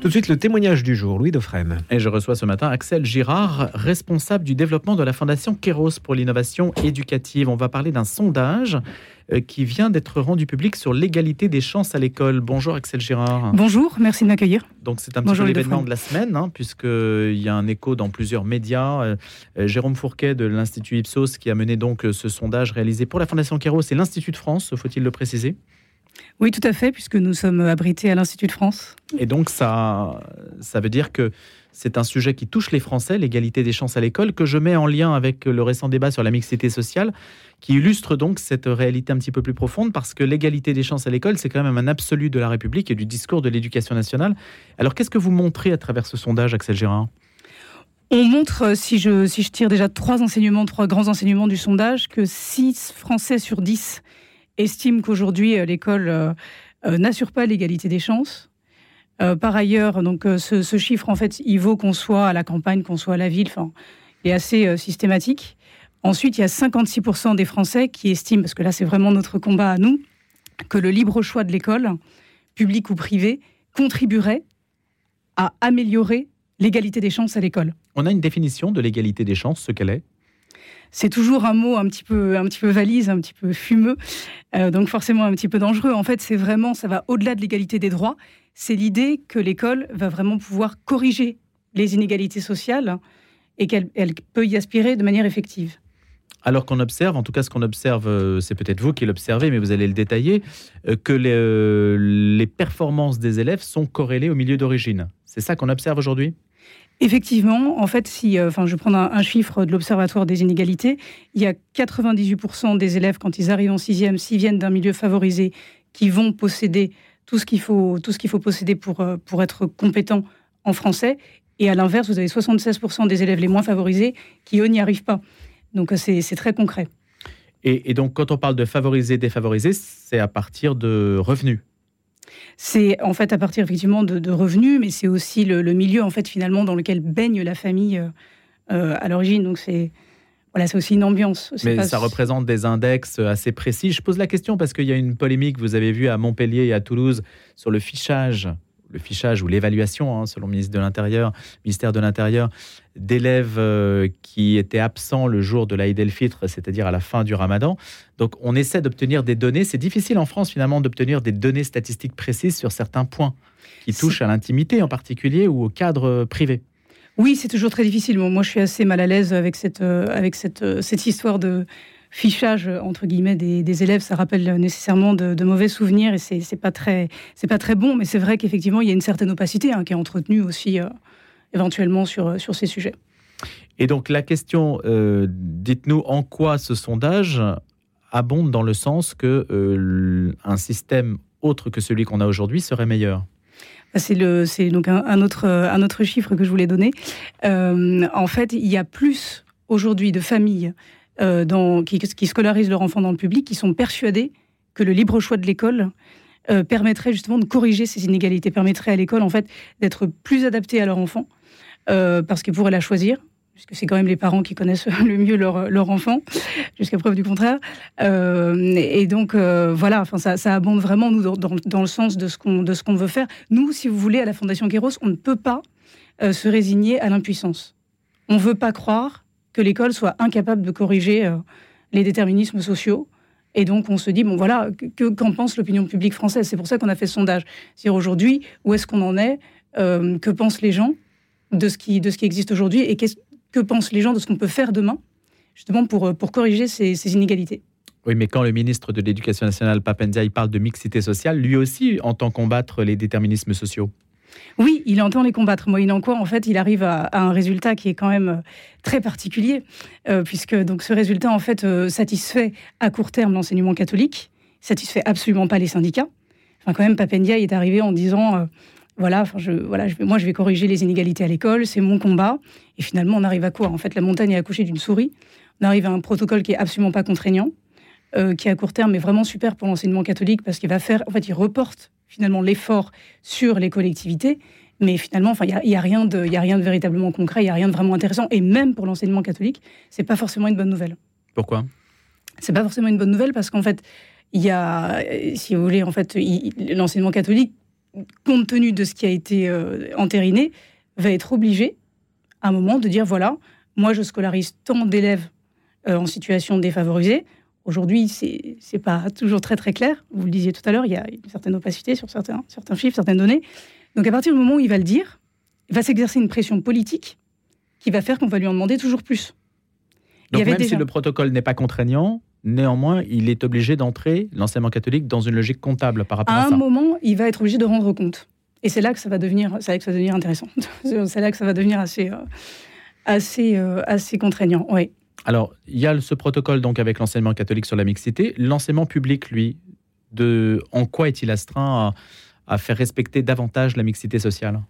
Tout de suite, le témoignage du jour, Louis Dauphren. Et je reçois ce matin Axel Girard, responsable du développement de la Fondation Kéros pour l'innovation éducative. On va parler d'un sondage euh, qui vient d'être rendu public sur l'égalité des chances à l'école. Bonjour Axel Girard. Bonjour, merci de m'accueillir. Donc c'est un petit peu l'événement de la semaine, hein, puisqu'il y a un écho dans plusieurs médias. Euh, euh, Jérôme Fourquet de l'Institut Ipsos qui a mené donc ce sondage réalisé pour la Fondation Kéros et l'Institut de France, faut-il le préciser? Oui, tout à fait, puisque nous sommes abrités à l'Institut de France. Et donc, ça, ça veut dire que c'est un sujet qui touche les Français, l'égalité des chances à l'école, que je mets en lien avec le récent débat sur la mixité sociale, qui illustre donc cette réalité un petit peu plus profonde, parce que l'égalité des chances à l'école, c'est quand même un absolu de la République et du discours de l'éducation nationale. Alors, qu'est-ce que vous montrez à travers ce sondage, Axel Gérard on montre, si je, si je tire déjà trois enseignements, trois grands enseignements du sondage, que 6 Français sur 10 estime qu'aujourd'hui euh, l'école euh, euh, n'assure pas l'égalité des chances. par ailleurs, donc ce, chiffre en fait, il vaut qu'on soit à la campagne, qu'on soit à la ville. Enfin, est assez systématique. Ensuite, il y a 56% des Français qui estiment, parce que là c'est vraiment notre combat à nous, que le libre choix de l'école, publique ou privée, contribuerait à améliorer l'égalité des chances à l'école. On a une définition de l'égalité des chances, ce qu'elle est? C'est toujours un mot un petit peu, un petit peu valise, un petit peu fumeux, euh, donc forcément un petit peu dangereux. En fait, c'est vraiment, ça va au-delà de l'égalité des droits. C'est l'idée que l'école va vraiment pouvoir corriger les inégalités sociales et qu'elle peut y aspirer de manière effective. Alors qu'on observe, en tout cas ce qu'on observe, euh, c'est peut-être vous qui l'observez, mais vous allez le détailler, euh, que les, les performances des élèves sont corrélées au milieu d'origine. C'est ça qu'on observe aujourd'hui? Effectivement, en fait, si, euh, enfin, je prends un, un chiffre de l'Observatoire des inégalités, il y a 98% des élèves, quand ils arrivent en sixième, s'ils viennent d'un milieu favorisé, qui vont posséder tout ce qu'il faut, tout ce qu'il faut posséder pour, euh, pour être compétent en français. Et à l'inverse, vous avez 76% des élèves les moins favorisés qui, eux, n'y arrivent pas. Donc, euh, c'est très concret. Et, et, donc, quand on parle de favoriser, défavoriser, c'est à partir de revenus c'est en fait à partir effectivement de, revenus, mais c'est aussi le, milieu en fait finalement dans lequel baigne la famille euh, euh, à l'origine. Donc c'est voilà, c'est aussi une ambiance. Mais ça représente des index assez précis. Je pose la question parce qu'il y a une polémique, vous avez vu à Montpellier et à Toulouse, sur le fichage le fichage ou l'évaluation, hein, selon le ministre de l'Intérieur, ministère de l'Intérieur, d'élèves euh, qui étaient absents le jour de l'Aïd el-Fitr, c'est-à-dire à la fin du Ramadan. Donc, on essaie d'obtenir des données. C'est difficile en France, finalement, d'obtenir des données statistiques précises sur certains points qui touchent à l'intimité en particulier ou au cadre privé. Oui, c'est toujours très difficile. moi, je suis assez mal à l'aise avec cette, euh, avec cette, euh, cette histoire de, fichage entre guillemets des, élèves, ça rappelle nécessairement de, mauvais souvenirs et c'est pas très c'est pas très bon. Mais c'est vrai qu'effectivement il y a une certaine opacité hein, qui est entretenue aussi euh, éventuellement sur euh, sur ces sujets. Et donc la question, euh, dites-nous en quoi ce sondage abonde dans le sens que un système autre que celui qu'on a aujourd'hui serait meilleur? Bah, c'est le, c'est donc un, autre, un autre chiffre que je voulais donner. en fait, il y a plus aujourd'hui de familles euh, qui, scolarisent leurs enfants dans le public, qui sont persuadés que le libre choix de l'école euh, permettrait justement de corriger ces inégalités, permettrait à l'école en fait d'être plus adaptée à leur enfant, euh, parce qu'ils pourraient la choisir, puisque c'est quand même les parents qui connaissent le mieux leur, leur enfant, jusqu'à preuve du contraire. et donc, voilà, ça, abonde vraiment nous, dans, le sens de ce qu'on veut faire. Nous, si vous voulez, à la Fondation Kéros, on ne peut pas se résigner à l'impuissance. On ne veut pas croire que l'école soit incapable de corriger euh, les déterminismes sociaux. Et donc, on se dit, bon, voilà, que, qu'en pense l'opinion publique française? C'est pour ça qu'on a fait ce sondage. C'est-à-dire aujourd'hui, où est-ce qu'on en est euh, Que pensent les gens de ce qui, de ce qui existe aujourd'hui Et que pensent les gens de ce qu'on peut faire demain, justement, pour, euh, pour corriger ces, ces inégalités? Oui, mais quand le ministre de l'Éducation nationale, Papendia, il parle de mixité sociale, lui aussi entend combattre les déterminismes sociaux. Oui, il entend les combattre. Moyennant quoi, en fait, il arrive à, un résultat qui est quand même euh, très particulier, euh, puisque donc ce résultat, en fait, euh, satisfait à court terme l'enseignement catholique, satisfait absolument pas les syndicats. Enfin, quand même, Papendia est arrivé en disant voilà, voilà, moi, je vais corriger les inégalités à l'école, c'est mon combat. Et finalement, on arrive à quoi? En fait, la montagne est accouchée d'une souris. On arrive à un protocole qui est absolument pas contraignant, qui à court terme est vraiment super pour l'enseignement catholique parce qu'il va faire, en fait, il reporte finalement l'effort sur les collectivités. Mais finalement, il n'y a, y a, rien de, a rien de véritablement concret, il n'y a rien de vraiment intéressant. Et même pour l'enseignement catholique, c'est pas forcément une bonne nouvelle. Pourquoi? C'est pas forcément une bonne nouvelle parce qu'en fait, il y a, si vous voulez, en fait, l'enseignement catholique compte tenu de ce qui a été euh, entériné, va être obligé, à un moment, de dire voilà, moi, je scolarise tant d'élèves euh, en situation défavorisée. Aujourd'hui, c'est n'est pas toujours très très clair. Vous le disiez tout à l'heure, il y a une certaine opacité sur certains, certains chiffres, certaines données. Donc à partir du moment où il va le dire, il va s'exercer une pression politique qui va faire qu'on va lui en demander toujours plus. Donc même si le protocole n'est pas contraignant, néanmoins, il est obligé d'entrer, l'enseignement catholique, dans une logique comptable par rapport à, ça. À un moment, il va être obligé de rendre compte. Et c'est là que ça va devenir, c'est là que ça va devenir intéressant. c'est là que ça va devenir assez, euh, assez, euh, assez contraignant. Oui. Alors, il y a ce protocole donc avec l'enseignement catholique sur la mixité. L'enseignement public, lui, de, en quoi est-il astreint à, faire respecter davantage la mixité sociale?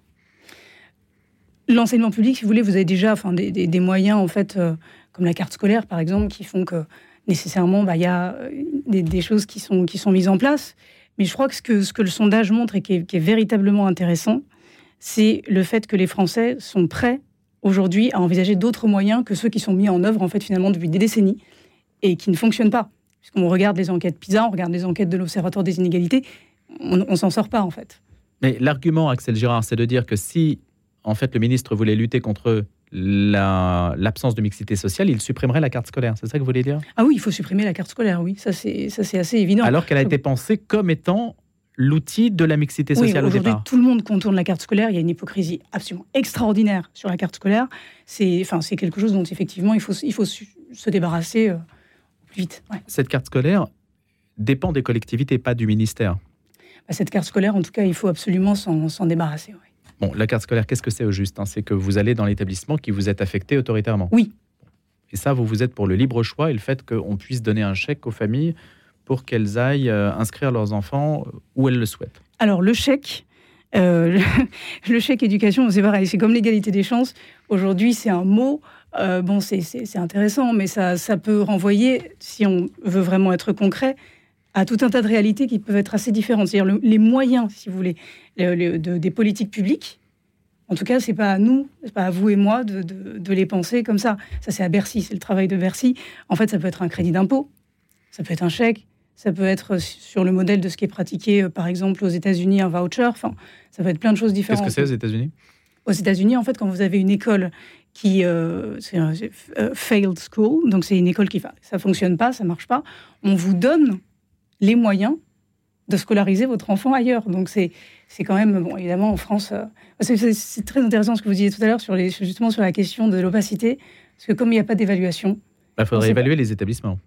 L'enseignement public, si vous voulez, vous avez déjà enfin, des, moyens, en fait, euh, comme la carte scolaire, par exemple, qui font que nécessairement, bah, il y a euh, des, choses qui sont, qui sont mises en place. Mais je crois que ce que, ce que le sondage montre et qui est véritablement intéressant, c'est le fait que les Français sont prêts aujourd'hui à envisager d'autres moyens que ceux qui sont mis en œuvre en fait finalement depuis des décennies et qui ne fonctionnent pas. Puisqu'on regarde les enquêtes PISA, on regarde les enquêtes de l'Observatoire des inégalités, on, ne s'en sort pas en fait. Mais l'argument, Axel Girard, c'est de dire que si en fait le ministre voulait lutter contre l'absence de mixité sociale, il supprimerait la carte scolaire. C'est ça que vous voulez dire? Ah oui, il faut supprimer la carte scolaire, oui. Ça, c'est assez évident. Alors qu'elle a été pensée comme étant l'outil de la mixité sociale au départ. Tout le monde contourne la carte scolaire. Il y a une hypocrisie absolument extraordinaire sur la carte scolaire. C'est enfin, quelque chose dont effectivement il faut, il faut se débarrasser euh, plus vite. Cette carte scolaire dépend des collectivités, pas du ministère. Bah, cette carte scolaire, en tout cas, il faut absolument s'en débarrasser. Bon, la carte scolaire, qu'est-ce que c'est au juste hein? C'est que vous allez dans l'établissement qui vous est affecté autoritairement. Oui. Et ça, vous vous êtes pour le libre choix et le fait qu'on puisse donner un chèque aux familles pour qu'elles aillent euh, inscrire leurs enfants où elles le souhaitent Alors, le chèque, euh, le chèque éducation, c'est pareil, c'est comme l'égalité des chances. Aujourd'hui, c'est un mot. Euh, bon, c'est intéressant, mais ça, ça peut renvoyer, si on veut vraiment être concret, à tout un tas de réalités qui peuvent être assez différentes. C'est-à-dire les moyens, si vous voulez, de, des politiques publiques. En tout cas, c'est pas à nous, c'est pas à vous et moi de, de les penser comme ça. Ça, c'est à Bercy, c'est le travail de Bercy. En fait, ça peut être un crédit d'impôt, ça peut être un chèque, ça peut être sur le modèle de ce qui est pratiqué, euh, par exemple, aux États-Unis, un voucher. Enfin, ça peut être plein de choses différentes. Qu'est-ce que c'est aux États-Unis? Aux États-Unis, en fait, quand vous avez une école qui euh, c'est un euh, failed school, donc c'est une école qui ça fonctionne pas, ça marche pas, on vous donne les moyens de scolariser votre enfant ailleurs. Donc c'est c'est quand même bon évidemment en France, c'est très intéressant ce que vous disiez tout à l'heure sur les justement sur la question de l'opacité, parce que comme il n'y a pas d'évaluation, il bah, faudrait évaluer les établissements.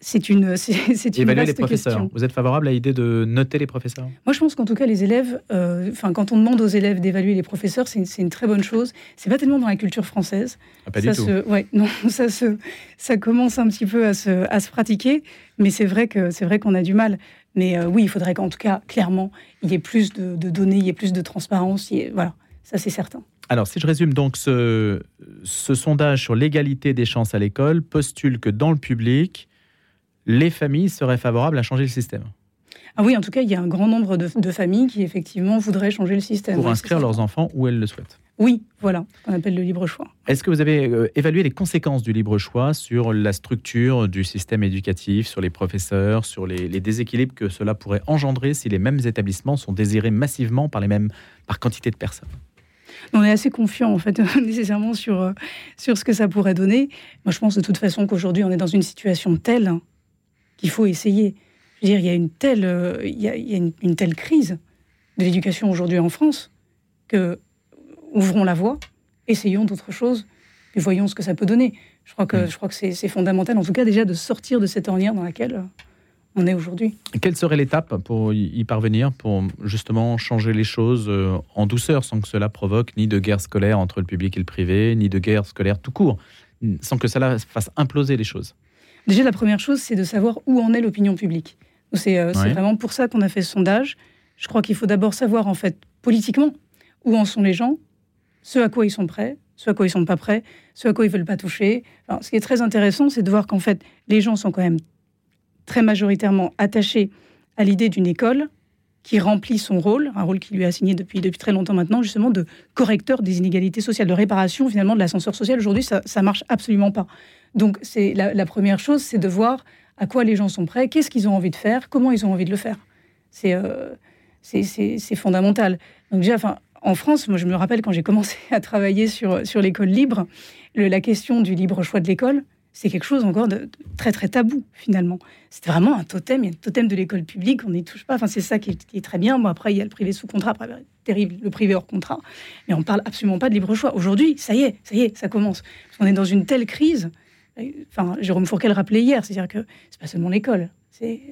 C'est une, c'est une les professeurs. Vous êtes favorable à l'idée de noter les professeurs? Moi, je pense qu'en tout cas, les élèves, euh, enfin, quand on demande aux élèves d'évaluer les professeurs, c'est une, très bonne chose. C'est pas tellement dans la culture française. Ah, pas ça du se, Ouais, non, ça se, ça commence un petit peu à se, à se pratiquer, mais c'est vrai que c'est vrai qu'on a du mal. Mais euh, oui, il faudrait qu'en tout cas, clairement, il y ait plus de, données, il y ait plus de transparence. voilà, ça c'est certain. Alors, si je résume donc ce, ce sondage sur l'égalité des chances à l'école, postule que dans le public, les familles seraient favorables à changer le système. Ah oui, en tout cas, il y a un grand nombre de, familles qui effectivement voudraient changer le système. Pour inscrire leurs enfants où elles le souhaitent. Oui, voilà, on appelle le libre choix. Est-ce que vous avez euh, évalué les conséquences du libre choix sur la structure du système éducatif, sur les professeurs, sur les, déséquilibres que cela pourrait engendrer si les mêmes établissements sont désirés massivement par les mêmes par quantité de personnes? On est assez confiant en fait nécessairement sur, euh, sur ce que ça pourrait donner. Moi, je pense de toute façon qu'aujourd'hui, on est dans une situation telle qu'il faut essayer. Je veux dire, il y a une telle, euh, il y a, une, telle crise de l'éducation aujourd'hui en France que ouvrons la voie, essayons d'autres choses, et voyons ce que ça peut donner. Je crois que, mm. je crois que c'est fondamental, en tout cas déjà, de sortir de cette ornière dans laquelle euh, on est aujourd'hui. Quelle serait l'étape pour y parvenir, pour justement changer les choses euh, en douceur, sans que cela provoque ni de guerre scolaire entre le public et le privé, ni de guerre scolaire tout court, sans que cela fasse imploser les choses? Déjà, la première chose, c'est de savoir où en est l'opinion publique. C'est euh, vraiment pour ça qu'on a fait ce sondage. Je crois qu'il faut d'abord savoir, en fait, politiquement, où en sont les gens, ce à quoi ils sont prêts, ce à quoi ils sont pas prêts, ce à quoi ils veulent pas toucher. ce qui est très intéressant, c'est de voir qu'en fait, les gens sont quand même très majoritairement attachés à l'idée d'une école qui remplit son rôle, un rôle qui lui est assigné depuis, depuis très longtemps maintenant, justement, de correcteur des inégalités sociales, de réparation finalement de l'ascenseur social. Aujourd'hui, ça ne marche absolument pas. Donc, c'est la, première chose, c'est de voir à quoi les gens sont prêts, qu'est-ce qu'ils ont envie de faire, comment ils ont envie de le faire. C'est euh, fondamental. Donc déjà, en France, moi je me rappelle quand j'ai commencé à travailler sur, sur l'école libre, la question du libre choix de l'école, c'est quelque chose encore de, très très tabou finalement. C'est vraiment un totem, il y a un totem de l'école publique, on n'y touche pas. Enfin, c'est ça qui est, très bien. Bon, après, il y a le privé sous contrat, après, terrible, le privé hors contrat. Mais on parle absolument pas de libre choix. Aujourd'hui, ça y est, ça y est, ça commence. on est dans une telle crise. Enfin, Jérôme Fourquet le rappelait hier, c'est-à-dire que c'est pas seulement l'école, c'est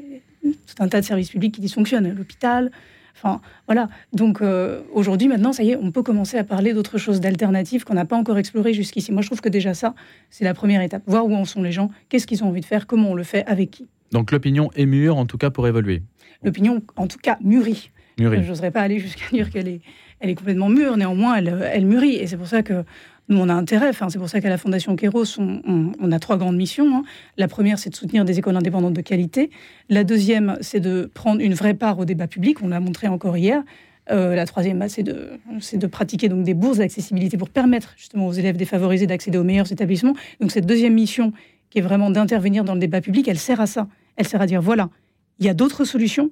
tout un tas de services publics qui dysfonctionnent, l'hôpital, Enfin, voilà. Donc euh, aujourd'hui, maintenant, ça y est, on peut commencer à parler d'autres choses, d'alternatives qu'on n'a pas encore explorées jusqu'ici. Moi, je trouve que déjà ça, c'est la première étape. Voir où en sont les gens, qu'est-ce qu'ils ont envie de faire, comment on le fait, avec qui. Donc l'opinion est mûre, en tout cas, pour évoluer. L'opinion, en tout cas, mûrit. Je n'oserais pas aller jusqu'à dire qu'elle est, elle est complètement mûre. Néanmoins, elle, elle mûrit. Et c'est pour ça que nous, on a intérêt, c'est pour ça qu'à la Fondation Kéros, on, a trois grandes missions. Hein. La première, c'est de soutenir des écoles indépendantes de qualité. La deuxième, c'est de prendre une vraie part au débat public, on l'a montré encore hier. Euh, la troisième, bah, c'est de, de, pratiquer donc des bourses d'accessibilité pour permettre justement aux élèves défavorisés d'accéder aux meilleurs établissements. Donc cette deuxième mission, qui est vraiment d'intervenir dans le débat public, elle sert à ça. Elle sert à dire, voilà, il y a d'autres solutions,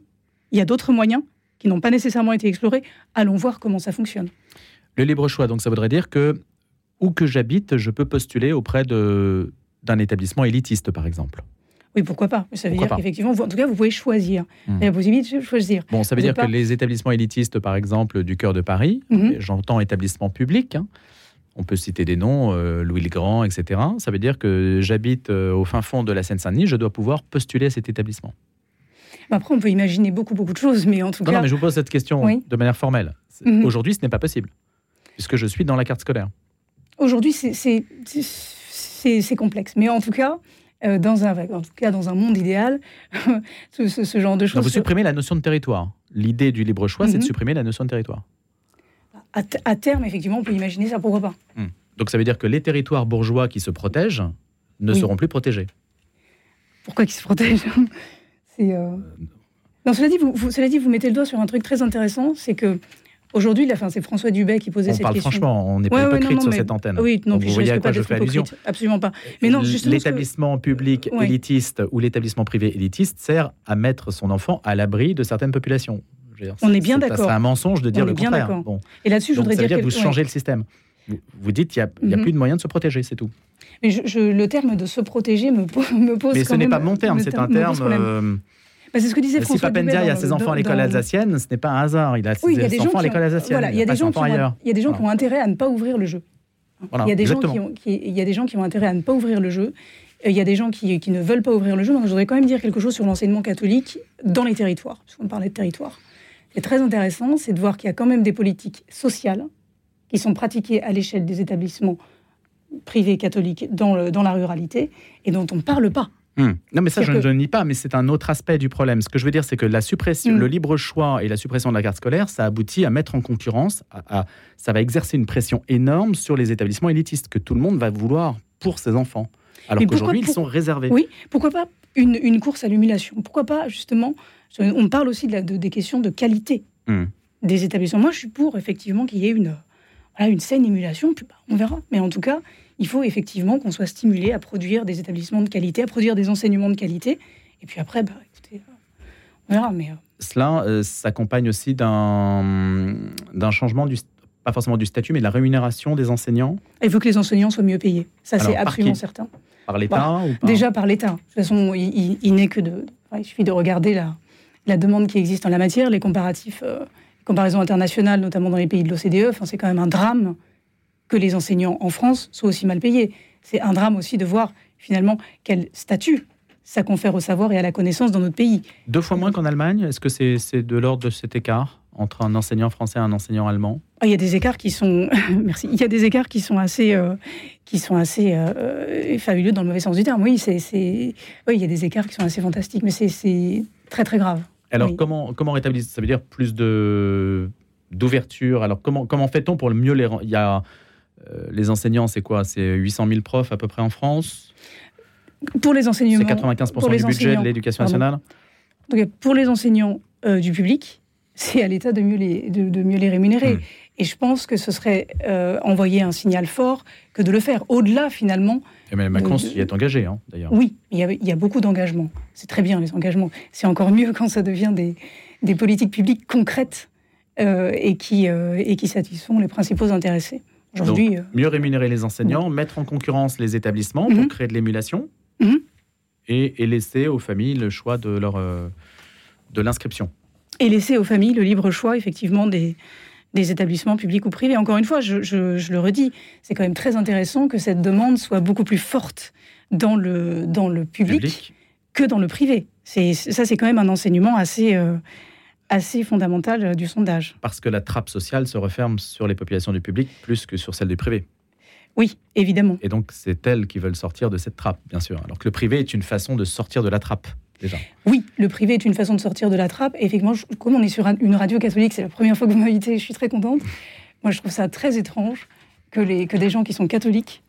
il y a d'autres moyens qui n'ont pas nécessairement été explorés. Allons voir comment ça fonctionne. Le libre choix, donc ça voudrait dire que où que j'habite, je peux postuler auprès d'un établissement élitiste, par exemple. Oui, pourquoi pas Ça veut dire qu'effectivement, en tout cas, vous pouvez choisir. Hmm. la possibilité de choisir. Bon, ça veut dire que les établissements élitistes, par exemple, du cœur de Paris, mhm. j'entends établissement public, hein. on peut citer des noms, euh, Louis le Grand, etc. Ça veut dire que j'habite euh, au fin fond de la Seine-Saint-Denis, je dois pouvoir postuler à cet établissement. Après, on peut imaginer beaucoup, beaucoup de choses, mais en tout cas. Non, mais je vous pose cette question de manière formelle. Mhm. Aujourd'hui, ce n'est pas possible, puisque je suis dans la carte scolaire. Aujourd'hui, c'est complexe. Mais en tout cas, euh, dans un, en tout cas, dans un monde idéal, ce, genre de choses. vous supprimez la notion de territoire. L'idée du libre choix, c'est de mhm. supprimer la notion de territoire. À, terme, effectivement, on peut imaginer ça, pourquoi pas. Hmm. Donc ça veut dire que les territoires bourgeois qui se protègent ne seront plus protégés. Pourquoi qu'ils se protègent C'est. Euh... Non, cela dit, vous, cela dit, vous mettez le doigt sur un truc très intéressant, c'est que Aujourd'hui, c'est François Dubé qui posait cette question. Franchement, on n'est pas hypocrite sur cette antenne. Oui, non, vous voyez à quoi je fais allusion Absolument pas. Mais non, l'établissement public élitiste ou l'établissement privé élitiste sert à mettre son enfant à l'abri de certaines populations. on est bien d'accord. C'est un mensonge de dire le contraire. Bon. Et là-dessus, je voudrais dire, que vous changez le système. Vous dites qu'il n'y a, mhm. plus de moyens de se protéger, c'est tout. Mais je, le terme de se protéger me, me pose. Mais ce n'est pas mon terme, c'est un terme. Bah, c'est ce que disait si Papendia a ses enfants à l'école alsacienne, ce n'est pas un hasard. Il a ses enfants à l'école alsacienne. il y a des gens qui ont, il y a des gens qui ont intérêt à ne pas ouvrir le jeu. il, y a des gens qui ont, il y a des gens qui ont intérêt à ne pas ouvrir le jeu. Il y a des gens qui, qui ne veulent pas ouvrir le jeu. Donc, je voudrais quand même dire quelque chose sur l'enseignement catholique dans les territoires, puisqu'on parlait de territoire. Ce qui est très intéressant, c'est de voir qu'il y a quand même des politiques sociales qui sont pratiquées à l'échelle des établissements privés catholiques dans, le, dans la ruralité et dont on ne parle pas. Hmm. Non, mais ça, je ne nie pas, mais c'est un autre aspect du problème. Ce que je veux dire, c'est que la suppression, hmm. le libre choix et la suppression de la carte scolaire, ça aboutit à mettre en concurrence, à, ça va exercer une pression énorme sur les établissements élitistes que tout le monde va vouloir pour ses enfants. Alors qu'aujourd'hui, ils sont réservés. Oui, pourquoi pas une, course à l'humiliation? Pourquoi pas, justement, on parle aussi de des questions de qualité hmm. des établissements. Moi, je suis pour, effectivement, qu'il y ait une, une saine émulation. Bah, on verra. Mais en tout cas, il faut effectivement qu'on soit stimulé à produire des établissements de qualité, à produire des enseignements de qualité. Et puis après, bah, écoutez, euh, on verra. Mais, euh. Cela euh, s'accompagne aussi d'un changement du, pas forcément du statut, mais de la rémunération des enseignants? Il faut que les enseignants soient mieux payés. Ça, c'est absolument certain. Par l'État Déjà par l'État. De toute façon, il, n'est que de. il suffit de regarder la, la demande qui existe en la matière, les comparatifs, comparaisons internationales, notamment dans les pays de l'OCDE. Enfin, c'est quand même un drame que les enseignants en France soient aussi mal payés. C'est un drame aussi de voir finalement quel statut ça confère au savoir et à la connaissance dans notre pays. Deux fois moins qu'en Allemagne Est-ce que c'est de l'ordre de cet écart entre un enseignant français et un enseignant allemand? Ah, Il y a des écarts qui sont, merci, il y a des écarts qui sont assez, euh, qui sont assez euh, fabuleux dans le mauvais sens du terme. Oui, c'est, oui, il y a des écarts qui sont assez fantastiques, mais c'est très très grave. Alors comment comment rétablir Ça veut dire plus de d'ouverture? Alors comment comment fait-on pour le mieux les Il y a euh, les enseignants, c'est quoi? C'est 800 000 profs à peu près en France? Pour les enseignants. C'est 95% du budget de l'éducation nationale? Pour les enseignants euh, du public, c'est à l'État de, mieux les, de, mieux les rémunérer. Hmm. Et je pense que ce serait euh, envoyer un signal fort que de le faire. Au-delà, finalement. Et Macron s'y est engagé, hein, d'ailleurs. Oui, il y a, il y a beaucoup d'engagement. C'est très bien, les engagements. C'est encore mieux quand ça devient des, des politiques publiques concrètes euh, et, qui, euh, et qui satisfont les principaux intéressés. Aujourd'hui, mieux rémunérer les enseignants, mettre en concurrence les établissements pour mhm. créer de l'émulation mhm. et, et, laisser aux familles le choix de, leur, de l'inscription. Et laisser aux familles le libre choix, effectivement, des, des établissements publics ou privés. Encore une fois, je, je, le redis, c'est quand même très intéressant que cette demande soit beaucoup plus forte dans le, dans le public, que dans le privé. C'est, ça, c'est quand même un enseignement assez, euh, assez fondamental euh, du sondage. Parce que la trappe sociale se referme sur les populations du public plus que sur celles du privé. Oui, évidemment. Et donc, c'est elles qui veulent sortir de cette trappe, bien sûr. Alors que le privé est une façon de sortir de la trappe. Oui, le privé est une façon de sortir de la trappe. effectivement, comme on est sur une radio catholique, c'est la première fois que vous m'invitez, je suis très contente. Moi, je trouve ça très étrange que, les, que des gens qui sont catholiques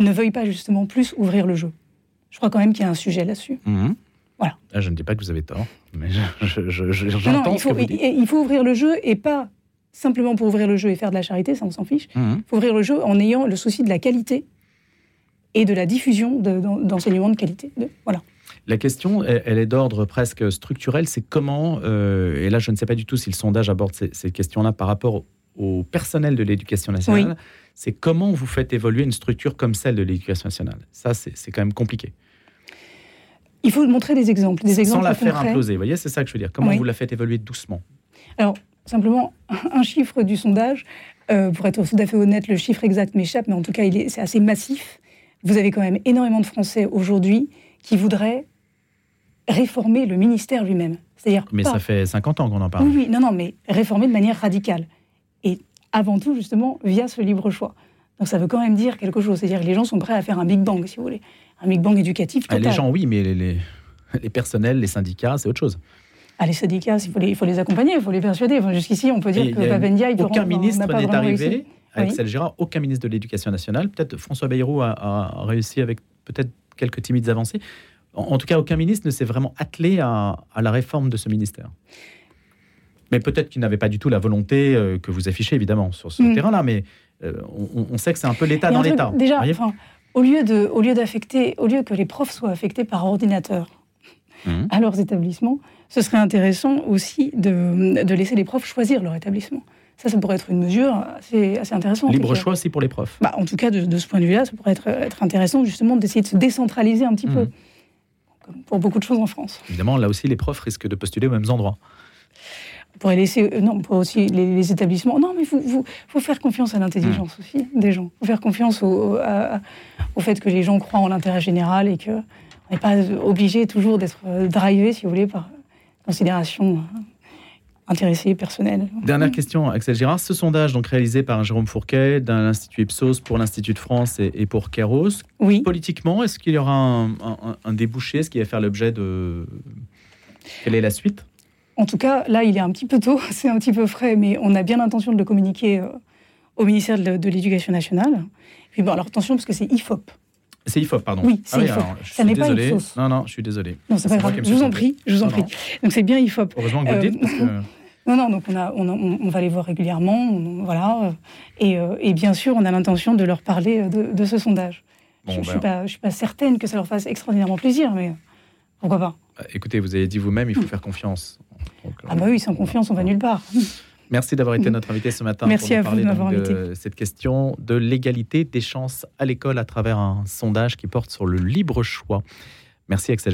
ne veuillent pas justement plus ouvrir le jeu. Je crois quand même qu'il y a un sujet là-dessus. Mhm. Voilà. Ah, je ne dis pas que vous avez tort, mais j'entends il, faut, il faut ouvrir le jeu et pas simplement pour ouvrir le jeu et faire de la charité, ça on s'en fiche. Mhm. Il faut ouvrir le jeu en ayant le souci de la qualité et de la diffusion d'enseignements de, de, qualité. voilà. La question, elle, est d'ordre presque structurel. C'est comment, euh, et là je ne sais pas du tout si le sondage aborde ces, questions-là par rapport au personnel de l'éducation nationale, c'est comment vous faites évoluer une structure comme celle de l'éducation nationale. Ça, c'est quand même compliqué. Il faut montrer des exemples. Des exemples Sans la faire imploser, vous voyez, c'est ça que je veux dire. Comment vous la faites évoluer doucement Alors, simplement, un chiffre du sondage, euh, pour être tout à fait honnête, le chiffre exact m'échappe, mais en tout cas, c'est assez massif. Vous avez quand même énormément de Français aujourd'hui qui voudraient réformer le ministère lui-même. C'est-à-dire mais ça fait 50 ans qu'on en parle. Oui, oui, non, non, mais réformer de manière radicale. Et avant tout, justement, via ce libre choix. Donc ça veut quand même dire quelque chose. C'est-à-dire que les gens sont prêts à faire un Big Bang, si vous voulez. Un Big Bang éducatif ah, total. les gens, oui, mais les, les, personnels, les syndicats, c'est autre chose. Ah, les syndicats, il faut les, il faut les accompagner, il faut les persuader. Jusqu'ici, on peut dire que Papendia, il Aucun ministre n'est arrivé, avec oui. Gérard, aucun ministre de l'Éducation nationale. Peut-être François Bayrou a, a réussi avec peut-être quelques timides avancées en, tout cas, aucun ministre ne s'est vraiment attelé à, la réforme de ce ministère. Mais peut-être qu'il n'avait pas du tout la volonté euh, que vous affichez, évidemment, sur ce mm. terrain-là. Mais euh, on, sait que c'est un peu l'État dans l'État. Déjà, au lieu de, au lieu d'affecter, au lieu que les profs soient affectés par ordinateur mm. à leurs établissements, ce serait intéressant aussi de, de, laisser les profs choisir leur établissement. Ça, ça pourrait être une mesure assez, assez intéressante. Libre choix aussi pour les profs. Bah, en tout cas, de, ce point de vue-là, ça pourrait être, être intéressant justement d'essayer de se décentraliser un petit mm. peu pour beaucoup de choses en France. Évidemment, là aussi, les profs risquent de postuler aux mêmes endroits. Pourrait laisser, euh, non, pour aussi les, établissements. Non, mais il faut, faire confiance à l'intelligence hmm. aussi des gens. Il faut faire confiance au, au, fait que les gens croient en l'intérêt général et qu'on n'est pas obligé toujours d'être euh, drivé, si vous voulez, par considération hein intéressé, personnel. Dernière question, Axel Girard. Ce sondage donc réalisé par Jérôme Fourquet d'un l'Institut Ipsos pour l'Institut de France et, pour Keros. Oui. Politiquement, est-ce qu'il y aura un, débouché Est-ce qu'il va faire l'objet de... Quelle est la suite? En tout cas, là, il est un petit peu tôt, c'est un petit peu frais, mais on a bien l'intention de le communiquer euh, au ministère de, l'Éducation nationale. Puis bon, alors attention, parce que c'est IFOP. C'est IFOP, pardon. Oui, c'est ah IFOP. ça n'est pas Ipsos. Non, non, je suis désolé. Non, c'est pas grave. Je vous en prie, je vous en prie. Donc c'est bien IFOP. Heureusement que vous le dites, parce que... Non, non, donc on, a, on, va les voir régulièrement, voilà. Euh, et, bien sûr, on a l'intention de leur parler de, ce sondage. je ne ben. suis, pas certaine que ça leur fasse extraordinairement plaisir, mais pourquoi pas bah, Écoutez, vous avez dit vous-même, il faut faire confiance. ah bah oui, sans confiance, on va nulle part. Merci d'avoir été notre invité ce matin. Merci pour à vous de m'avoir invité. Cette question de l'égalité des chances à l'école à travers un sondage qui porte sur le libre choix. Merci Axel.